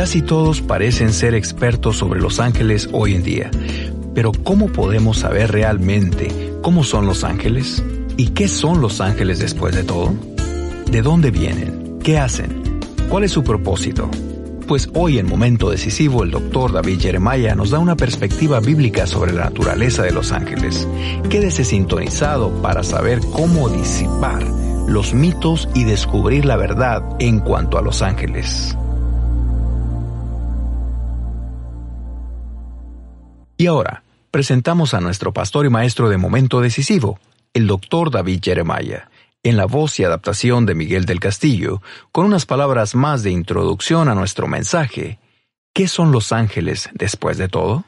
Casi todos parecen ser expertos sobre los ángeles hoy en día. Pero ¿cómo podemos saber realmente cómo son los ángeles? ¿Y qué son los ángeles después de todo? ¿De dónde vienen? ¿Qué hacen? ¿Cuál es su propósito? Pues hoy en Momento Decisivo el doctor David Jeremiah nos da una perspectiva bíblica sobre la naturaleza de los ángeles. Quédese sintonizado para saber cómo disipar los mitos y descubrir la verdad en cuanto a los ángeles. Y ahora, presentamos a nuestro pastor y maestro de momento decisivo, el doctor David Jeremiah, en la voz y adaptación de Miguel del Castillo, con unas palabras más de introducción a nuestro mensaje. ¿Qué son los ángeles después de todo?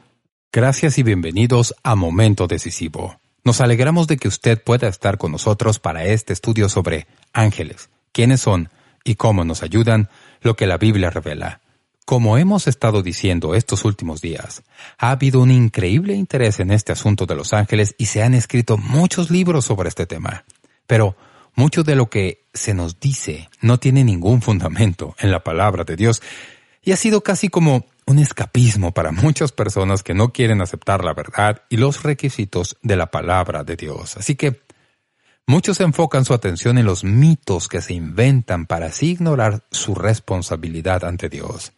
Gracias y bienvenidos a Momento Decisivo. Nos alegramos de que usted pueda estar con nosotros para este estudio sobre ángeles, quiénes son y cómo nos ayudan, lo que la Biblia revela. Como hemos estado diciendo estos últimos días, ha habido un increíble interés en este asunto de los ángeles y se han escrito muchos libros sobre este tema. Pero mucho de lo que se nos dice no tiene ningún fundamento en la palabra de Dios y ha sido casi como un escapismo para muchas personas que no quieren aceptar la verdad y los requisitos de la palabra de Dios. Así que muchos enfocan su atención en los mitos que se inventan para así ignorar su responsabilidad ante Dios.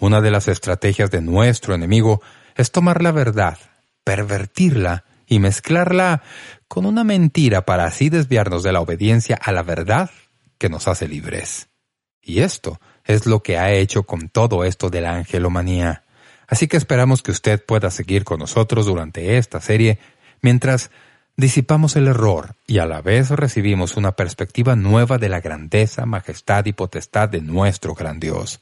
Una de las estrategias de nuestro enemigo es tomar la verdad, pervertirla y mezclarla con una mentira para así desviarnos de la obediencia a la verdad que nos hace libres. Y esto es lo que ha hecho con todo esto de la angelomanía. Así que esperamos que usted pueda seguir con nosotros durante esta serie mientras disipamos el error y a la vez recibimos una perspectiva nueva de la grandeza, majestad y potestad de nuestro gran Dios.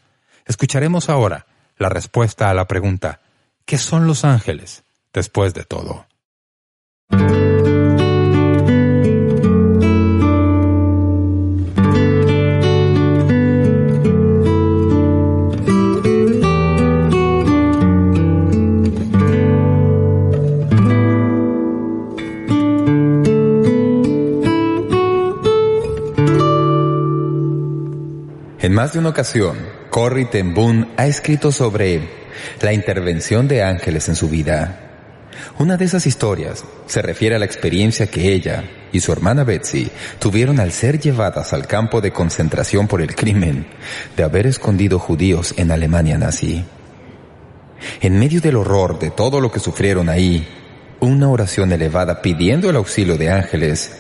Escucharemos ahora la respuesta a la pregunta ¿Qué son los ángeles después de todo? En más de una ocasión, Corrie ten Boom ha escrito sobre la intervención de ángeles en su vida. Una de esas historias se refiere a la experiencia que ella y su hermana Betsy tuvieron al ser llevadas al campo de concentración por el crimen de haber escondido judíos en Alemania nazi. En medio del horror de todo lo que sufrieron ahí, una oración elevada pidiendo el auxilio de ángeles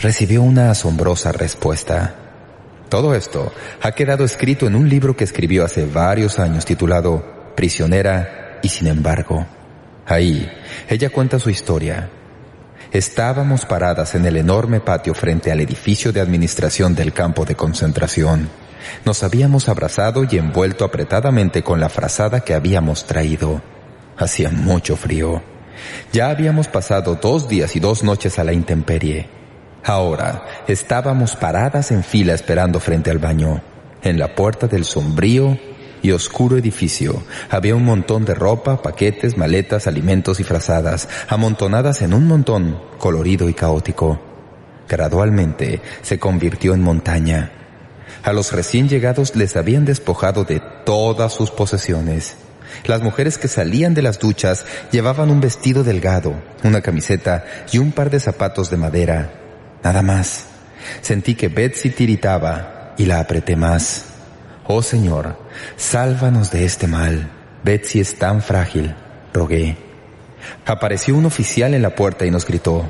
recibió una asombrosa respuesta. Todo esto ha quedado escrito en un libro que escribió hace varios años titulado Prisionera y sin embargo. Ahí, ella cuenta su historia. Estábamos paradas en el enorme patio frente al edificio de administración del campo de concentración. Nos habíamos abrazado y envuelto apretadamente con la frazada que habíamos traído. Hacía mucho frío. Ya habíamos pasado dos días y dos noches a la intemperie. Ahora estábamos paradas en fila esperando frente al baño. En la puerta del sombrío y oscuro edificio había un montón de ropa, paquetes, maletas, alimentos y frazadas, amontonadas en un montón colorido y caótico. Gradualmente se convirtió en montaña. A los recién llegados les habían despojado de todas sus posesiones. Las mujeres que salían de las duchas llevaban un vestido delgado, una camiseta y un par de zapatos de madera nada más. Sentí que Betsy tiritaba y la apreté más. Oh Señor, sálvanos de este mal. Betsy es tan frágil, rogué. Apareció un oficial en la puerta y nos gritó,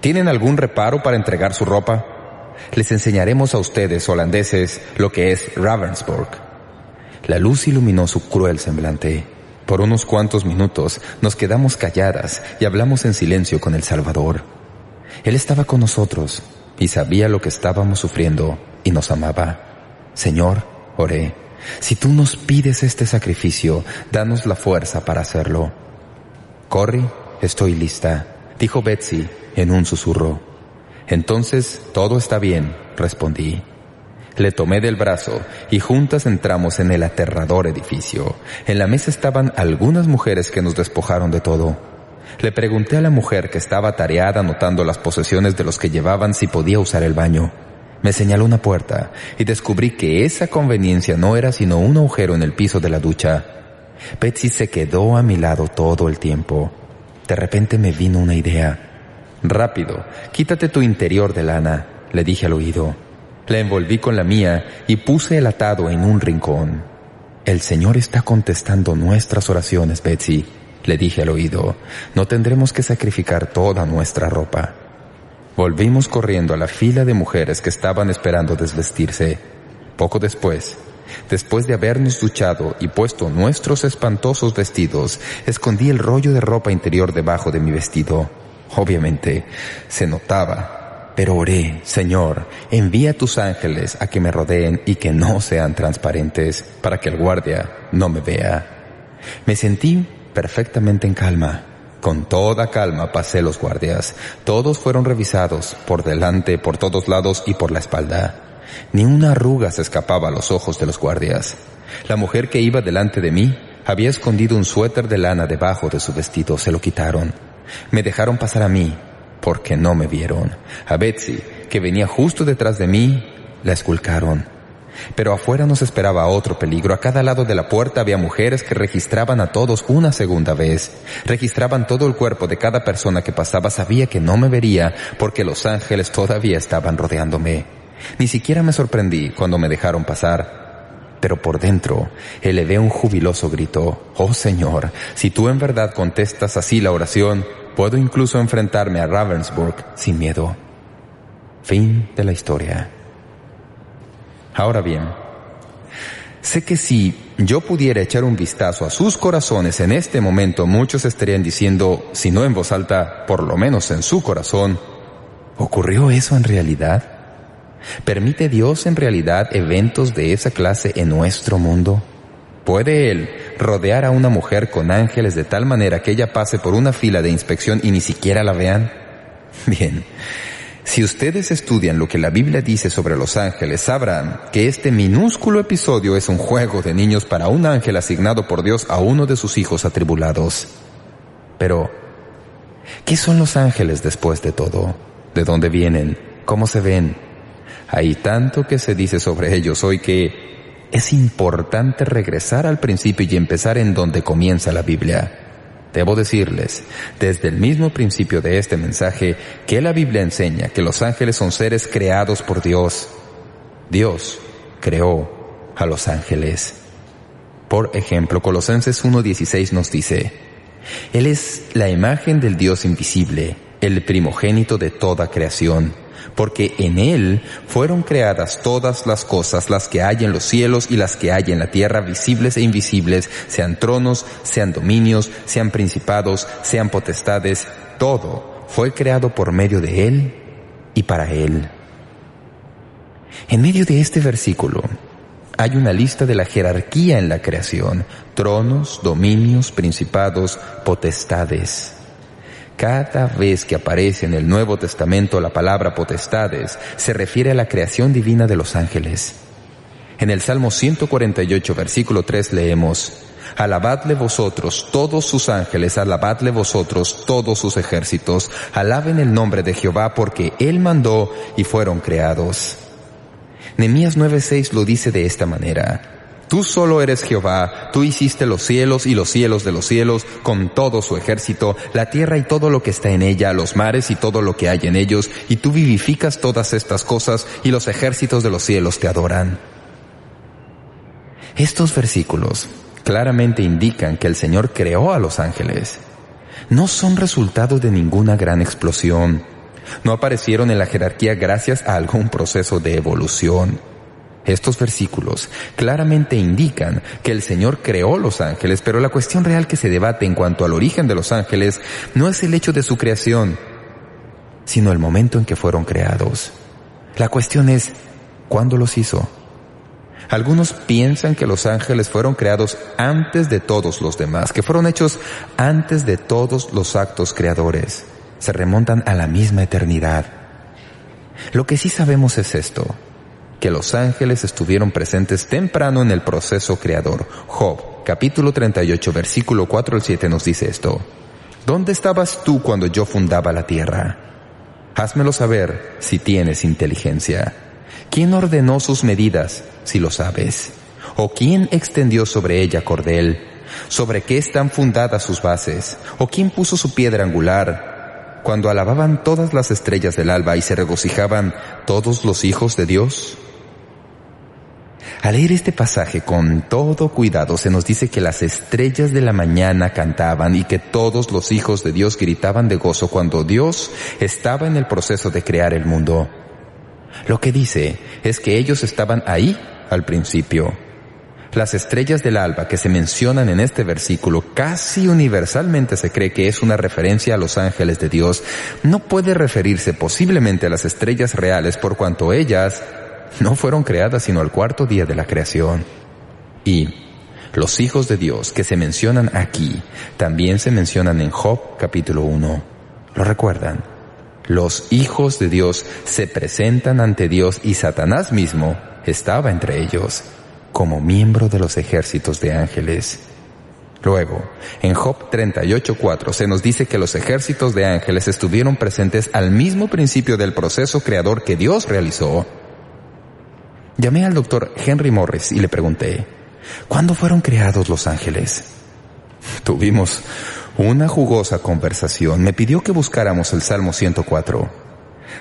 ¿tienen algún reparo para entregar su ropa? Les enseñaremos a ustedes, holandeses, lo que es Ravensburg. La luz iluminó su cruel semblante. Por unos cuantos minutos nos quedamos calladas y hablamos en silencio con el Salvador. Él estaba con nosotros y sabía lo que estábamos sufriendo y nos amaba. Señor, oré, si tú nos pides este sacrificio, danos la fuerza para hacerlo. Corri, estoy lista, dijo Betsy en un susurro. Entonces, todo está bien, respondí. Le tomé del brazo y juntas entramos en el aterrador edificio. En la mesa estaban algunas mujeres que nos despojaron de todo. Le pregunté a la mujer que estaba tareada anotando las posesiones de los que llevaban si podía usar el baño. Me señaló una puerta y descubrí que esa conveniencia no era sino un agujero en el piso de la ducha. Betsy se quedó a mi lado todo el tiempo. De repente me vino una idea. Rápido, quítate tu interior de lana, le dije al oído. La envolví con la mía y puse el atado en un rincón. El Señor está contestando nuestras oraciones, Betsy, le dije al oído. No tendremos que sacrificar toda nuestra ropa. Volvimos corriendo a la fila de mujeres que estaban esperando desvestirse. Poco después, después de habernos duchado y puesto nuestros espantosos vestidos, escondí el rollo de ropa interior debajo de mi vestido. Obviamente, se notaba, pero oré, Señor, envía tus ángeles a que me rodeen y que no sean transparentes, para que el guardia no me vea. Me sentí perfectamente en calma. Con toda calma pasé los guardias. Todos fueron revisados, por delante, por todos lados y por la espalda. Ni una arruga se escapaba a los ojos de los guardias. La mujer que iba delante de mí había escondido un suéter de lana debajo de su vestido. Se lo quitaron. Me dejaron pasar a mí, porque no me vieron. A Betsy, que venía justo detrás de mí, la esculcaron. Pero afuera nos esperaba otro peligro. A cada lado de la puerta había mujeres que registraban a todos una segunda vez. Registraban todo el cuerpo de cada persona que pasaba. Sabía que no me vería porque los ángeles todavía estaban rodeándome. Ni siquiera me sorprendí cuando me dejaron pasar. Pero por dentro elevé un jubiloso grito. Oh Señor, si tú en verdad contestas así la oración, puedo incluso enfrentarme a Ravensburg sin miedo. Fin de la historia. Ahora bien, sé que si yo pudiera echar un vistazo a sus corazones en este momento, muchos estarían diciendo, si no en voz alta, por lo menos en su corazón, ¿ocurrió eso en realidad? ¿Permite Dios en realidad eventos de esa clase en nuestro mundo? ¿Puede Él rodear a una mujer con ángeles de tal manera que ella pase por una fila de inspección y ni siquiera la vean? Bien, si ustedes estudian lo que la Biblia dice sobre los ángeles, sabrán que este minúsculo episodio es un juego de niños para un ángel asignado por Dios a uno de sus hijos atribulados. Pero, ¿qué son los ángeles después de todo? ¿De dónde vienen? ¿Cómo se ven? Hay tanto que se dice sobre ellos hoy que es importante regresar al principio y empezar en donde comienza la Biblia. Debo decirles, desde el mismo principio de este mensaje, que la Biblia enseña que los ángeles son seres creados por Dios. Dios creó a los ángeles. Por ejemplo, Colosenses 1.16 nos dice, Él es la imagen del Dios invisible, el primogénito de toda creación porque en Él fueron creadas todas las cosas, las que hay en los cielos y las que hay en la tierra, visibles e invisibles, sean tronos, sean dominios, sean principados, sean potestades, todo fue creado por medio de Él y para Él. En medio de este versículo hay una lista de la jerarquía en la creación, tronos, dominios, principados, potestades. Cada vez que aparece en el Nuevo Testamento la palabra potestades, se refiere a la creación divina de los ángeles. En el Salmo 148, versículo 3 leemos, Alabadle vosotros todos sus ángeles, alabadle vosotros todos sus ejércitos, alaben el nombre de Jehová porque Él mandó y fueron creados. Nemías 9.6 lo dice de esta manera, Tú solo eres Jehová, tú hiciste los cielos y los cielos de los cielos con todo su ejército, la tierra y todo lo que está en ella, los mares y todo lo que hay en ellos, y tú vivificas todas estas cosas y los ejércitos de los cielos te adoran. Estos versículos claramente indican que el Señor creó a los ángeles. No son resultado de ninguna gran explosión. No aparecieron en la jerarquía gracias a algún proceso de evolución. Estos versículos claramente indican que el Señor creó los ángeles, pero la cuestión real que se debate en cuanto al origen de los ángeles no es el hecho de su creación, sino el momento en que fueron creados. La cuestión es, ¿cuándo los hizo? Algunos piensan que los ángeles fueron creados antes de todos los demás, que fueron hechos antes de todos los actos creadores. Se remontan a la misma eternidad. Lo que sí sabemos es esto, que los ángeles estuvieron presentes temprano en el proceso creador. Job, capítulo 38, versículo 4 al 7 nos dice esto. ¿Dónde estabas tú cuando yo fundaba la tierra? Házmelo saber si tienes inteligencia. ¿Quién ordenó sus medidas, si lo sabes? ¿O quién extendió sobre ella cordel? ¿Sobre qué están fundadas sus bases? ¿O quién puso su piedra angular? Cuando alababan todas las estrellas del alba y se regocijaban todos los hijos de Dios. Al leer este pasaje con todo cuidado se nos dice que las estrellas de la mañana cantaban y que todos los hijos de Dios gritaban de gozo cuando Dios estaba en el proceso de crear el mundo. Lo que dice es que ellos estaban ahí al principio. Las estrellas del alba que se mencionan en este versículo casi universalmente se cree que es una referencia a los ángeles de Dios. No puede referirse posiblemente a las estrellas reales por cuanto ellas no fueron creadas sino al cuarto día de la creación. Y los hijos de Dios que se mencionan aquí también se mencionan en Job capítulo 1. ¿Lo recuerdan? Los hijos de Dios se presentan ante Dios y Satanás mismo estaba entre ellos como miembro de los ejércitos de ángeles. Luego, en Job 38.4 se nos dice que los ejércitos de ángeles estuvieron presentes al mismo principio del proceso creador que Dios realizó Llamé al doctor Henry Morris y le pregunté, ¿cuándo fueron creados los ángeles? Tuvimos una jugosa conversación. Me pidió que buscáramos el Salmo 104.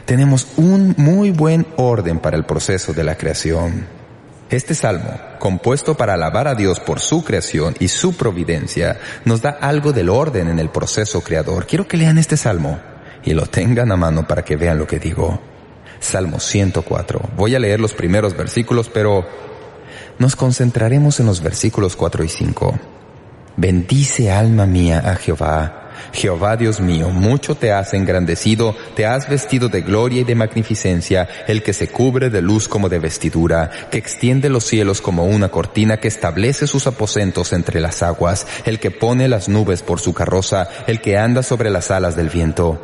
Tenemos un muy buen orden para el proceso de la creación. Este salmo, compuesto para alabar a Dios por su creación y su providencia, nos da algo del orden en el proceso creador. Quiero que lean este salmo y lo tengan a mano para que vean lo que digo. Salmo 104. Voy a leer los primeros versículos, pero nos concentraremos en los versículos 4 y 5. Bendice alma mía a Jehová. Jehová Dios mío, mucho te has engrandecido, te has vestido de gloria y de magnificencia, el que se cubre de luz como de vestidura, que extiende los cielos como una cortina, que establece sus aposentos entre las aguas, el que pone las nubes por su carroza, el que anda sobre las alas del viento.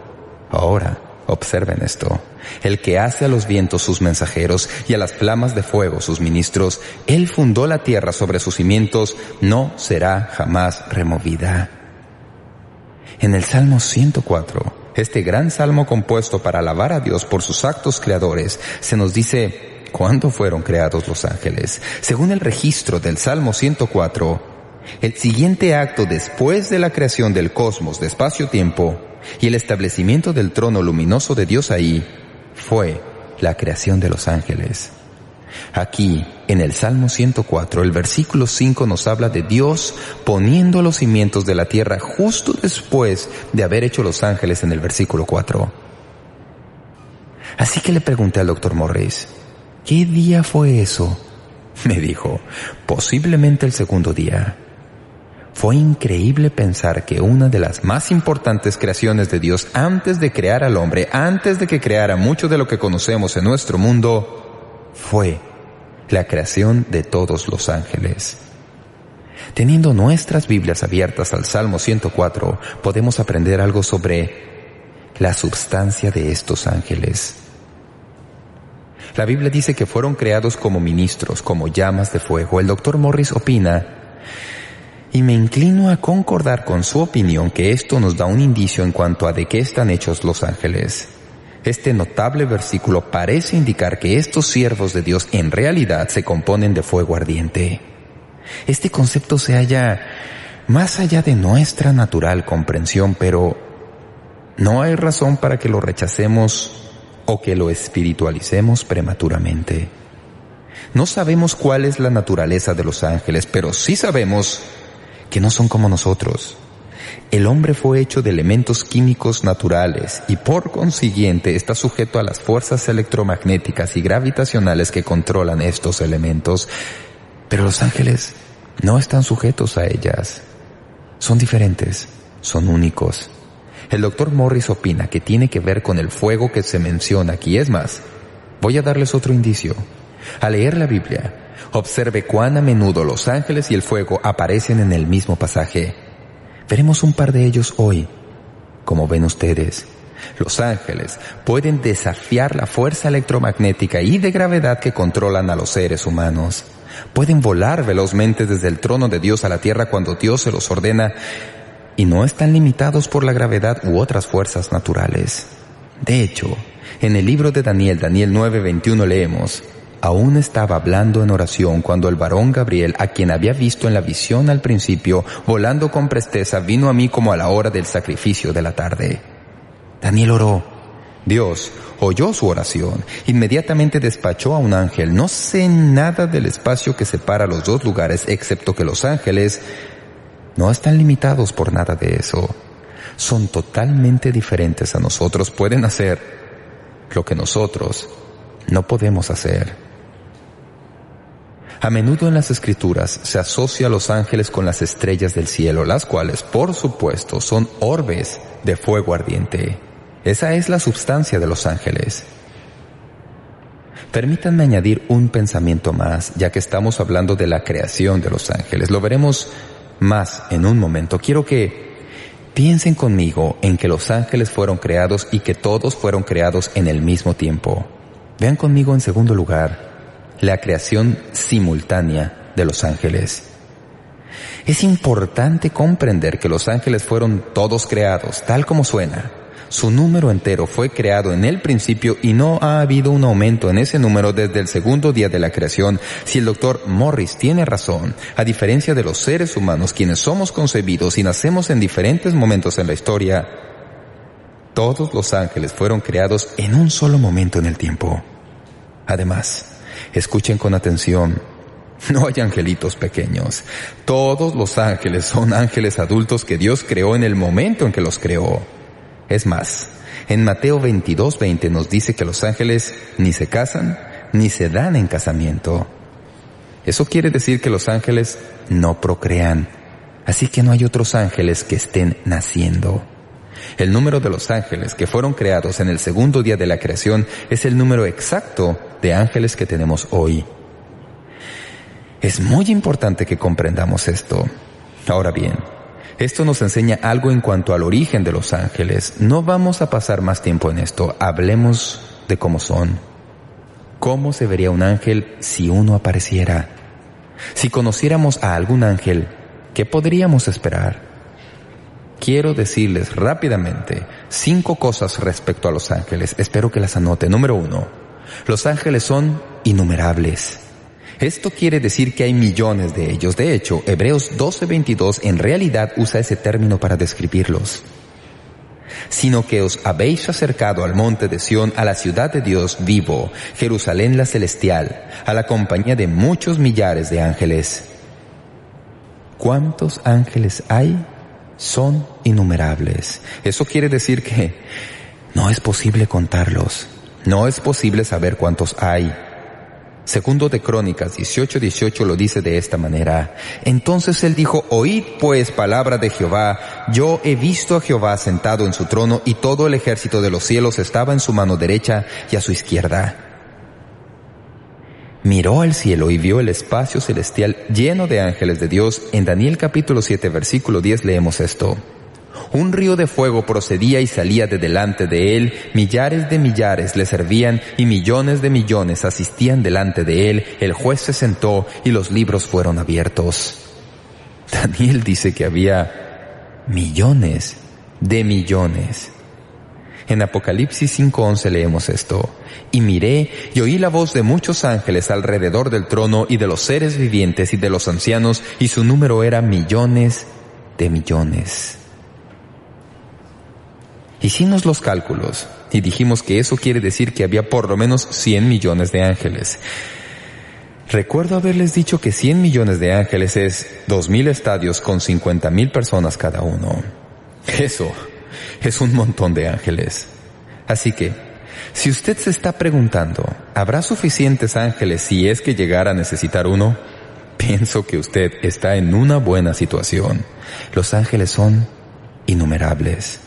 Ahora, Observen esto. El que hace a los vientos sus mensajeros y a las flamas de fuego sus ministros, Él fundó la tierra sobre sus cimientos, no será jamás removida. En el Salmo 104, este gran salmo compuesto para alabar a Dios por sus actos creadores, se nos dice, ¿cuándo fueron creados los ángeles? Según el registro del Salmo 104, el siguiente acto después de la creación del cosmos de espacio-tiempo y el establecimiento del trono luminoso de Dios ahí fue la creación de los ángeles. Aquí, en el Salmo 104, el versículo 5 nos habla de Dios poniendo los cimientos de la tierra justo después de haber hecho los ángeles en el versículo 4. Así que le pregunté al doctor Morris, ¿qué día fue eso? Me dijo, posiblemente el segundo día. Fue increíble pensar que una de las más importantes creaciones de Dios antes de crear al hombre, antes de que creara mucho de lo que conocemos en nuestro mundo, fue la creación de todos los ángeles. Teniendo nuestras Biblias abiertas al Salmo 104, podemos aprender algo sobre la substancia de estos ángeles. La Biblia dice que fueron creados como ministros, como llamas de fuego. El doctor Morris opina y me inclino a concordar con su opinión que esto nos da un indicio en cuanto a de qué están hechos los ángeles. Este notable versículo parece indicar que estos siervos de Dios en realidad se componen de fuego ardiente. Este concepto se halla más allá de nuestra natural comprensión, pero no hay razón para que lo rechacemos o que lo espiritualicemos prematuramente. No sabemos cuál es la naturaleza de los ángeles, pero sí sabemos que no son como nosotros. El hombre fue hecho de elementos químicos naturales y por consiguiente está sujeto a las fuerzas electromagnéticas y gravitacionales que controlan estos elementos, pero los ángeles no están sujetos a ellas. Son diferentes, son únicos. El doctor Morris opina que tiene que ver con el fuego que se menciona aquí. Es más, voy a darles otro indicio. Al leer la Biblia, Observe cuán a menudo los ángeles y el fuego aparecen en el mismo pasaje. Veremos un par de ellos hoy. Como ven ustedes, los ángeles pueden desafiar la fuerza electromagnética y de gravedad que controlan a los seres humanos. Pueden volar velozmente desde el trono de Dios a la tierra cuando Dios se los ordena y no están limitados por la gravedad u otras fuerzas naturales. De hecho, En el libro de Daniel, Daniel 9:21 leemos, Aún estaba hablando en oración cuando el varón Gabriel, a quien había visto en la visión al principio, volando con presteza, vino a mí como a la hora del sacrificio de la tarde. Daniel oró. Dios oyó su oración. Inmediatamente despachó a un ángel. No sé nada del espacio que separa los dos lugares, excepto que los ángeles no están limitados por nada de eso. Son totalmente diferentes a nosotros. Pueden hacer lo que nosotros no podemos hacer. A menudo en las escrituras se asocia a los ángeles con las estrellas del cielo, las cuales, por supuesto, son orbes de fuego ardiente. Esa es la substancia de los ángeles. Permítanme añadir un pensamiento más, ya que estamos hablando de la creación de los ángeles. Lo veremos más en un momento. Quiero que piensen conmigo en que los ángeles fueron creados y que todos fueron creados en el mismo tiempo. Vean conmigo en segundo lugar la creación simultánea de los ángeles. Es importante comprender que los ángeles fueron todos creados, tal como suena. Su número entero fue creado en el principio y no ha habido un aumento en ese número desde el segundo día de la creación. Si el doctor Morris tiene razón, a diferencia de los seres humanos quienes somos concebidos y nacemos en diferentes momentos en la historia, todos los ángeles fueron creados en un solo momento en el tiempo. Además, Escuchen con atención. No hay angelitos pequeños. Todos los ángeles son ángeles adultos que Dios creó en el momento en que los creó. Es más, en Mateo 22, 20 nos dice que los ángeles ni se casan ni se dan en casamiento. Eso quiere decir que los ángeles no procrean. Así que no hay otros ángeles que estén naciendo. El número de los ángeles que fueron creados en el segundo día de la creación es el número exacto de ángeles que tenemos hoy. Es muy importante que comprendamos esto. Ahora bien, esto nos enseña algo en cuanto al origen de los ángeles. No vamos a pasar más tiempo en esto. Hablemos de cómo son. ¿Cómo se vería un ángel si uno apareciera? Si conociéramos a algún ángel, ¿qué podríamos esperar? quiero decirles rápidamente cinco cosas respecto a los ángeles. Espero que las anote. Número uno, los ángeles son innumerables. Esto quiere decir que hay millones de ellos. De hecho, Hebreos 12:22 en realidad usa ese término para describirlos. Sino que os habéis acercado al monte de Sión, a la ciudad de Dios vivo, Jerusalén la celestial, a la compañía de muchos millares de ángeles. ¿Cuántos ángeles hay? son innumerables. Eso quiere decir que no es posible contarlos. No es posible saber cuántos hay. Segundo de Crónicas 18:18 lo dice de esta manera. Entonces él dijo, oíd pues palabra de Jehová, yo he visto a Jehová sentado en su trono y todo el ejército de los cielos estaba en su mano derecha y a su izquierda miró al cielo y vio el espacio celestial lleno de ángeles de Dios. En Daniel capítulo 7 versículo 10 leemos esto. Un río de fuego procedía y salía de delante de él, millares de millares le servían y millones de millones asistían delante de él, el juez se sentó y los libros fueron abiertos. Daniel dice que había millones de millones en Apocalipsis 5.11 leemos esto. Y miré y oí la voz de muchos ángeles alrededor del trono y de los seres vivientes y de los ancianos, y su número era millones de millones. Hicimos los cálculos y dijimos que eso quiere decir que había por lo menos 100 millones de ángeles. Recuerdo haberles dicho que 100 millones de ángeles es 2.000 estadios con 50.000 personas cada uno. Eso es un montón de ángeles. Así que, si usted se está preguntando, ¿habrá suficientes ángeles si es que llegara a necesitar uno? Pienso que usted está en una buena situación. Los ángeles son innumerables.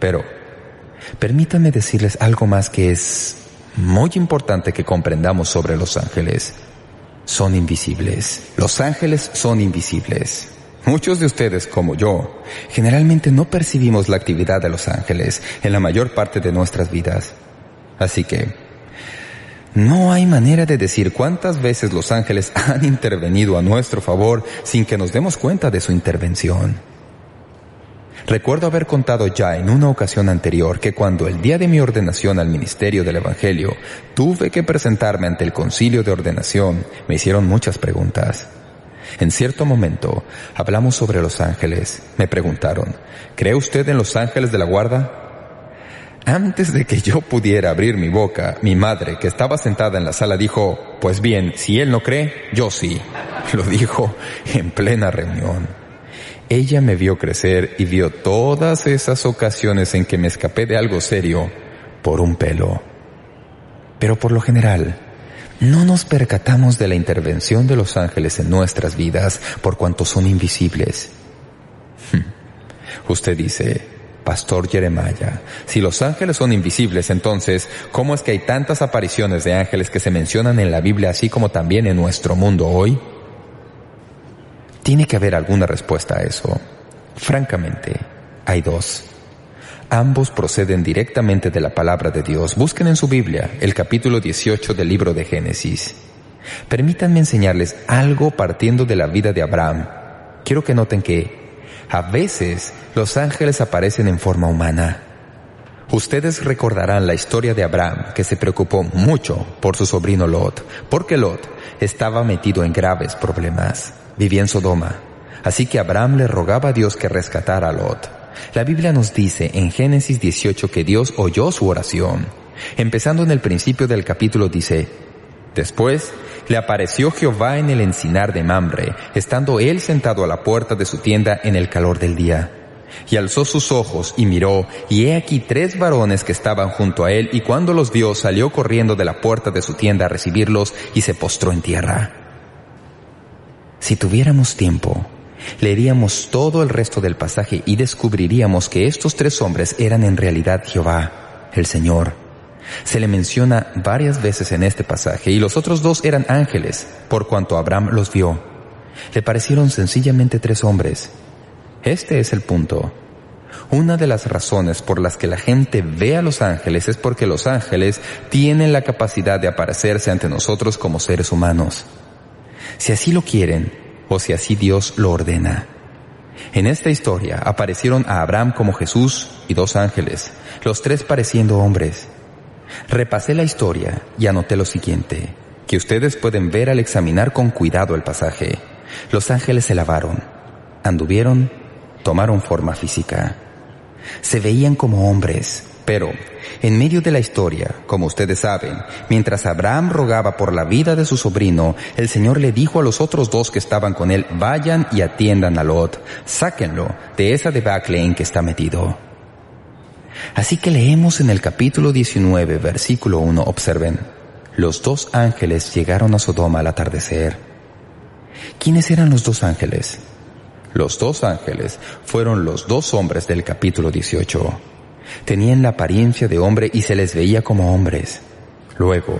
Pero, permítanme decirles algo más que es muy importante que comprendamos sobre los ángeles. Son invisibles. Los ángeles son invisibles. Muchos de ustedes, como yo, generalmente no percibimos la actividad de los ángeles en la mayor parte de nuestras vidas. Así que, no hay manera de decir cuántas veces los ángeles han intervenido a nuestro favor sin que nos demos cuenta de su intervención. Recuerdo haber contado ya en una ocasión anterior que cuando el día de mi ordenación al ministerio del Evangelio tuve que presentarme ante el concilio de ordenación, me hicieron muchas preguntas. En cierto momento hablamos sobre los ángeles. Me preguntaron, ¿cree usted en los ángeles de la guarda? Antes de que yo pudiera abrir mi boca, mi madre, que estaba sentada en la sala, dijo, pues bien, si él no cree, yo sí. Lo dijo en plena reunión. Ella me vio crecer y vio todas esas ocasiones en que me escapé de algo serio por un pelo. Pero por lo general, no nos percatamos de la intervención de los ángeles en nuestras vidas por cuanto son invisibles. Usted dice, Pastor Jeremiah, si los ángeles son invisibles, entonces, ¿cómo es que hay tantas apariciones de ángeles que se mencionan en la Biblia así como también en nuestro mundo hoy? Tiene que haber alguna respuesta a eso. Francamente, hay dos. Ambos proceden directamente de la palabra de Dios. Busquen en su Biblia el capítulo 18 del libro de Génesis. Permítanme enseñarles algo partiendo de la vida de Abraham. Quiero que noten que a veces los ángeles aparecen en forma humana. Ustedes recordarán la historia de Abraham, que se preocupó mucho por su sobrino Lot, porque Lot estaba metido en graves problemas. Vivía en Sodoma. Así que Abraham le rogaba a Dios que rescatara a Lot. La Biblia nos dice en Génesis 18 que Dios oyó su oración. Empezando en el principio del capítulo dice, Después le apareció Jehová en el encinar de Mamre, estando él sentado a la puerta de su tienda en el calor del día. Y alzó sus ojos y miró, y he aquí tres varones que estaban junto a él, y cuando los vio salió corriendo de la puerta de su tienda a recibirlos y se postró en tierra. Si tuviéramos tiempo, leeríamos todo el resto del pasaje y descubriríamos que estos tres hombres eran en realidad Jehová, el Señor. Se le menciona varias veces en este pasaje y los otros dos eran ángeles, por cuanto Abraham los vio. Le parecieron sencillamente tres hombres. Este es el punto. Una de las razones por las que la gente ve a los ángeles es porque los ángeles tienen la capacidad de aparecerse ante nosotros como seres humanos. Si así lo quieren, o si así Dios lo ordena. En esta historia aparecieron a Abraham como Jesús y dos ángeles, los tres pareciendo hombres. Repasé la historia y anoté lo siguiente, que ustedes pueden ver al examinar con cuidado el pasaje. Los ángeles se lavaron, anduvieron, tomaron forma física. Se veían como hombres, pero en medio de la historia, como ustedes saben, mientras Abraham rogaba por la vida de su sobrino, el Señor le dijo a los otros dos que estaban con él, vayan y atiendan a Lot, sáquenlo de esa debacle en que está metido. Así que leemos en el capítulo 19, versículo 1, observen, los dos ángeles llegaron a Sodoma al atardecer. ¿Quiénes eran los dos ángeles? Los dos ángeles fueron los dos hombres del capítulo 18. Tenían la apariencia de hombre y se les veía como hombres. Luego,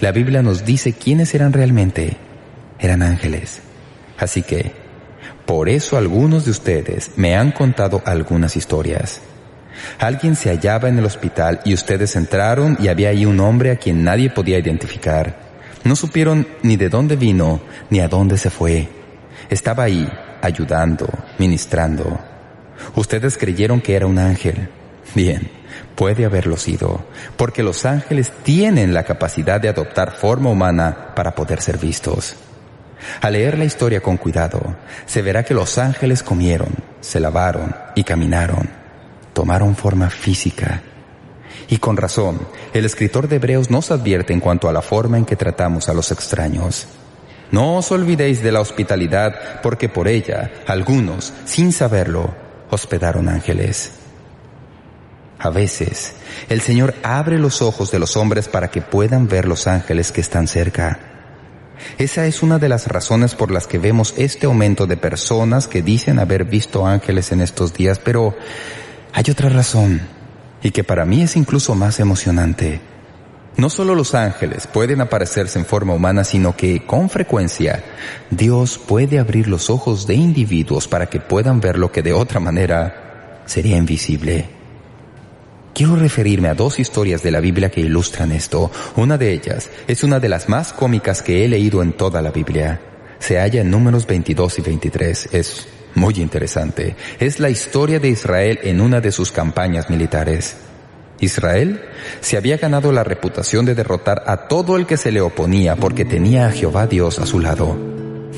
la Biblia nos dice quiénes eran realmente. Eran ángeles. Así que, por eso algunos de ustedes me han contado algunas historias. Alguien se hallaba en el hospital y ustedes entraron y había ahí un hombre a quien nadie podía identificar. No supieron ni de dónde vino ni a dónde se fue. Estaba ahí, ayudando, ministrando. Ustedes creyeron que era un ángel. Bien, puede haberlo sido, porque los ángeles tienen la capacidad de adoptar forma humana para poder ser vistos. Al leer la historia con cuidado, se verá que los ángeles comieron, se lavaron y caminaron, tomaron forma física. Y con razón, el escritor de Hebreos nos advierte en cuanto a la forma en que tratamos a los extraños. No os olvidéis de la hospitalidad, porque por ella algunos, sin saberlo, hospedaron ángeles. A veces, el Señor abre los ojos de los hombres para que puedan ver los ángeles que están cerca. Esa es una de las razones por las que vemos este aumento de personas que dicen haber visto ángeles en estos días, pero hay otra razón, y que para mí es incluso más emocionante. No solo los ángeles pueden aparecerse en forma humana, sino que, con frecuencia, Dios puede abrir los ojos de individuos para que puedan ver lo que de otra manera sería invisible. Quiero referirme a dos historias de la Biblia que ilustran esto. Una de ellas es una de las más cómicas que he leído en toda la Biblia. Se halla en números 22 y 23. Es muy interesante, es la historia de Israel en una de sus campañas militares. Israel se había ganado la reputación de derrotar a todo el que se le oponía porque tenía a Jehová Dios a su lado.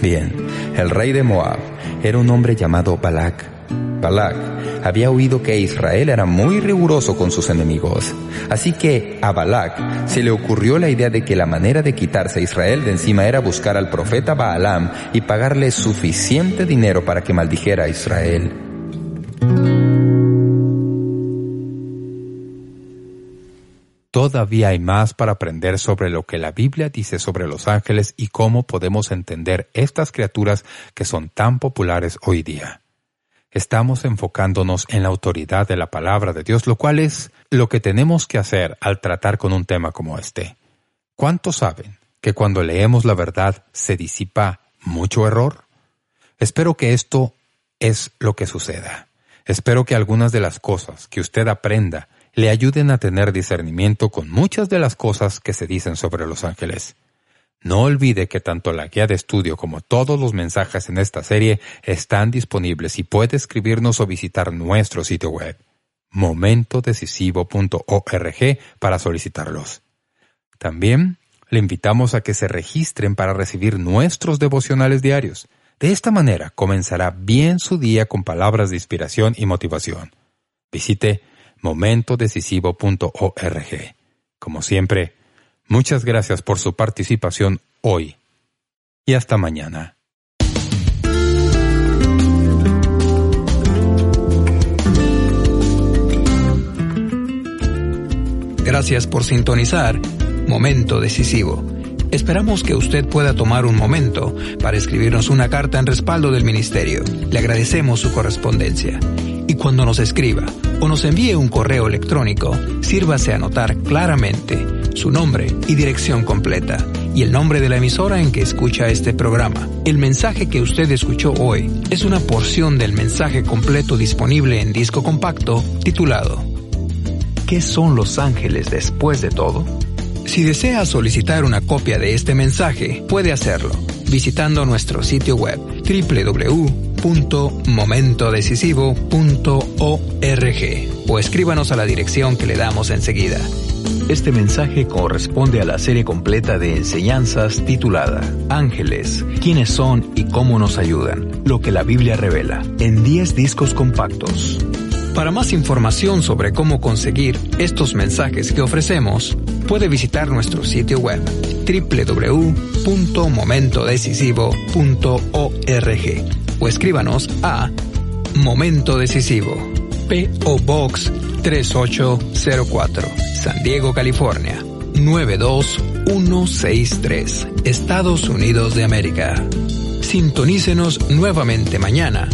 Bien, el rey de Moab era un hombre llamado Balak. Balak había oído que Israel era muy riguroso con sus enemigos. Así que a Balak se le ocurrió la idea de que la manera de quitarse a Israel de encima era buscar al profeta Baalam y pagarle suficiente dinero para que maldijera a Israel. Todavía hay más para aprender sobre lo que la Biblia dice sobre los ángeles y cómo podemos entender estas criaturas que son tan populares hoy día. Estamos enfocándonos en la autoridad de la palabra de Dios, lo cual es lo que tenemos que hacer al tratar con un tema como este. ¿Cuántos saben que cuando leemos la verdad se disipa mucho error? Espero que esto es lo que suceda. Espero que algunas de las cosas que usted aprenda le ayuden a tener discernimiento con muchas de las cosas que se dicen sobre los ángeles. No olvide que tanto la guía de estudio como todos los mensajes en esta serie están disponibles y puede escribirnos o visitar nuestro sitio web momentodecisivo.org para solicitarlos. También le invitamos a que se registren para recibir nuestros devocionales diarios. De esta manera comenzará bien su día con palabras de inspiración y motivación. Visite momentodecisivo.org. Como siempre, muchas gracias por su participación hoy y hasta mañana. Gracias por sintonizar Momento Decisivo. Esperamos que usted pueda tomar un momento para escribirnos una carta en respaldo del Ministerio. Le agradecemos su correspondencia. Y cuando nos escriba o nos envíe un correo electrónico, sírvase a anotar claramente su nombre y dirección completa y el nombre de la emisora en que escucha este programa. El mensaje que usted escuchó hoy es una porción del mensaje completo disponible en disco compacto titulado ¿Qué son los ángeles después de todo? Si desea solicitar una copia de este mensaje, puede hacerlo visitando nuestro sitio web www.momentodecisivo.org o escríbanos a la dirección que le damos enseguida. Este mensaje corresponde a la serie completa de enseñanzas titulada Ángeles, quiénes son y cómo nos ayudan, lo que la Biblia revela, en 10 discos compactos. Para más información sobre cómo conseguir estos mensajes que ofrecemos, puede visitar nuestro sitio web www.momentodecisivo.org o escríbanos a Momento Decisivo, P.O. Box 3804, San Diego, California 92163, Estados Unidos de América. Sintonícenos nuevamente mañana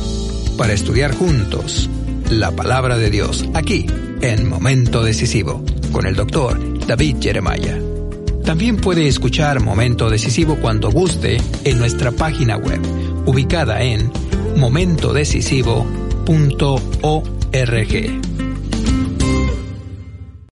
para estudiar juntos la palabra de Dios aquí en Momento Decisivo con el doctor David Jeremiah. También puede escuchar Momento Decisivo cuando guste en nuestra página web, ubicada en momentodecisivo.org